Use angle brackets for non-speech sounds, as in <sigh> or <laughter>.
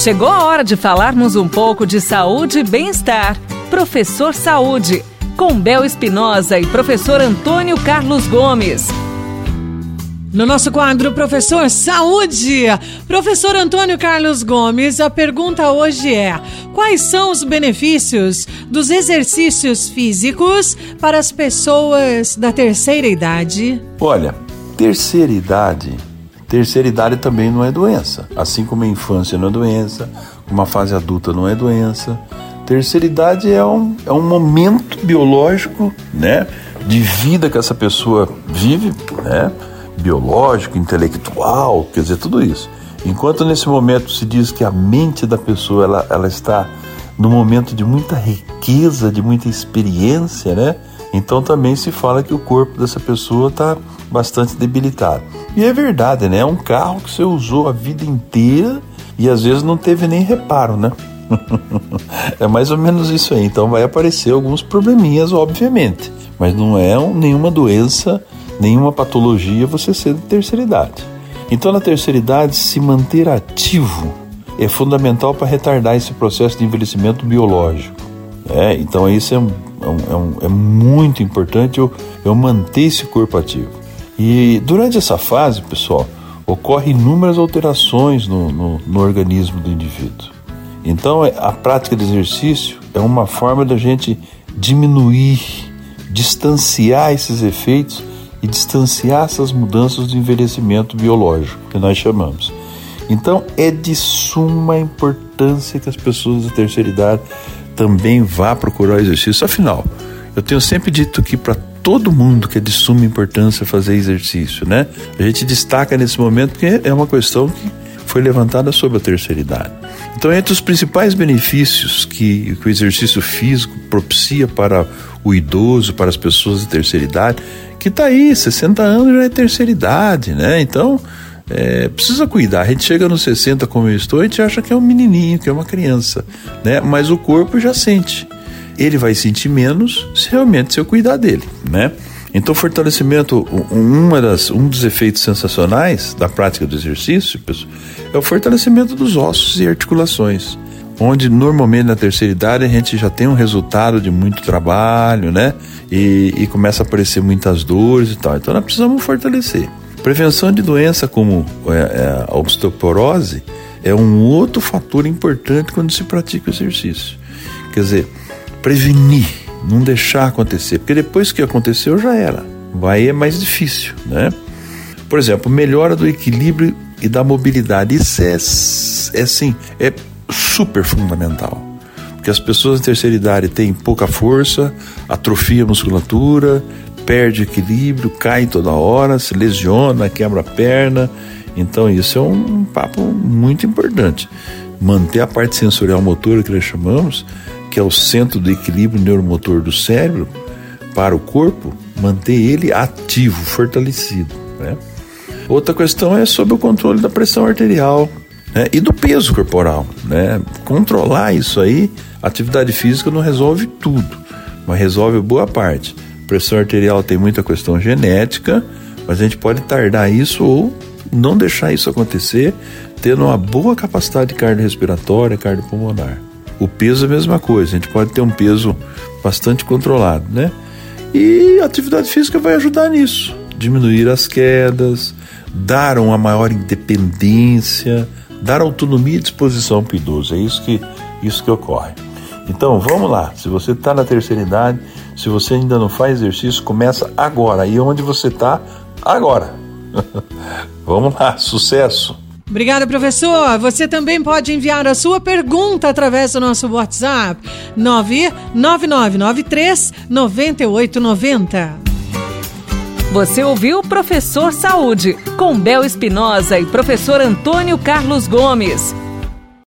Chegou a hora de falarmos um pouco de saúde e bem-estar. Professor Saúde, com Bel Espinosa e professor Antônio Carlos Gomes. No nosso quadro Professor Saúde, professor Antônio Carlos Gomes, a pergunta hoje é: quais são os benefícios dos exercícios físicos para as pessoas da terceira idade? Olha, terceira idade, terceira idade também não é doença, assim como a infância não é doença, como a fase adulta não é doença. Terceira idade é um, é um momento biológico, né, de vida que essa pessoa vive, né? biológico, intelectual, quer dizer, tudo isso. Enquanto nesse momento se diz que a mente da pessoa ela, ela está no momento de muita riqueza, de muita experiência, né? Então também se fala que o corpo dessa pessoa está bastante debilitado. E é verdade, né? É um carro que você usou a vida inteira e às vezes não teve nem reparo, né? <laughs> é mais ou menos isso aí. Então vai aparecer alguns probleminhas, obviamente, mas não é nenhuma doença nenhuma patologia você ser de terceira idade. Então, na terceira idade, se manter ativo é fundamental para retardar esse processo de envelhecimento biológico. É, então, isso é, é, um, é, muito importante eu, eu manter esse corpo ativo. E durante essa fase, pessoal, ocorrem inúmeras alterações no, no, no organismo do indivíduo. Então, é, a prática de exercício é uma forma da gente diminuir, distanciar esses efeitos e distanciar essas mudanças do envelhecimento biológico, que nós chamamos. Então, é de suma importância que as pessoas da terceira idade também vá procurar o exercício. Afinal, eu tenho sempre dito que para todo mundo que é de suma importância fazer exercício, né? A gente destaca nesse momento porque é uma questão que foi levantada sobre a terceira idade. Então, entre os principais benefícios que, que o exercício físico propicia para o idoso, para as pessoas de terceira idade, que está aí, 60 anos já é terceira idade, né? Então, é, precisa cuidar. A gente chega nos 60 como eu estou, a gente acha que é um menininho, que é uma criança, né? Mas o corpo já sente. Ele vai sentir menos se realmente se eu cuidar dele, né? Então, fortalecimento, uma das, um dos efeitos sensacionais da prática do exercício é o fortalecimento dos ossos e articulações onde normalmente na terceira idade a gente já tem um resultado de muito trabalho, né? E, e começa a aparecer muitas dores e tal. Então nós precisamos fortalecer. Prevenção de doença como é, é, a osteoporose é um outro fator importante quando se pratica o exercício. Quer dizer, prevenir, não deixar acontecer, porque depois que aconteceu já era. Vai é mais difícil, né? Por exemplo, melhora do equilíbrio e da mobilidade. Isso é, é é super fundamental. Porque as pessoas de terceira idade têm pouca força, atrofia a musculatura, perde equilíbrio, cai toda hora, se lesiona, quebra a perna. Então isso é um papo muito importante. Manter a parte sensorial motora que nós chamamos, que é o centro do equilíbrio neuromotor do cérebro, para o corpo, manter ele ativo, fortalecido. Né? Outra questão é sobre o controle da pressão arterial, né? e do peso corporal. Né? Controlar isso aí, atividade física não resolve tudo, mas resolve boa parte. Pressão arterial tem muita questão genética, mas a gente pode tardar isso ou não deixar isso acontecer, tendo uma boa capacidade cardiorrespiratória, cardiopulmonar. O peso é a mesma coisa, a gente pode ter um peso bastante controlado, né? E a atividade física vai ajudar nisso, diminuir as quedas, dar uma maior independência, dar autonomia e disposição para o idoso. É isso que, isso que ocorre. Então, vamos lá. Se você está na terceira idade, se você ainda não faz exercício, começa agora. E onde você está? Agora. <laughs> vamos lá. Sucesso. Obrigada, professor. Você também pode enviar a sua pergunta através do nosso WhatsApp 99993 9890. Você ouviu Professor Saúde, com Bel Espinosa e professor Antônio Carlos Gomes.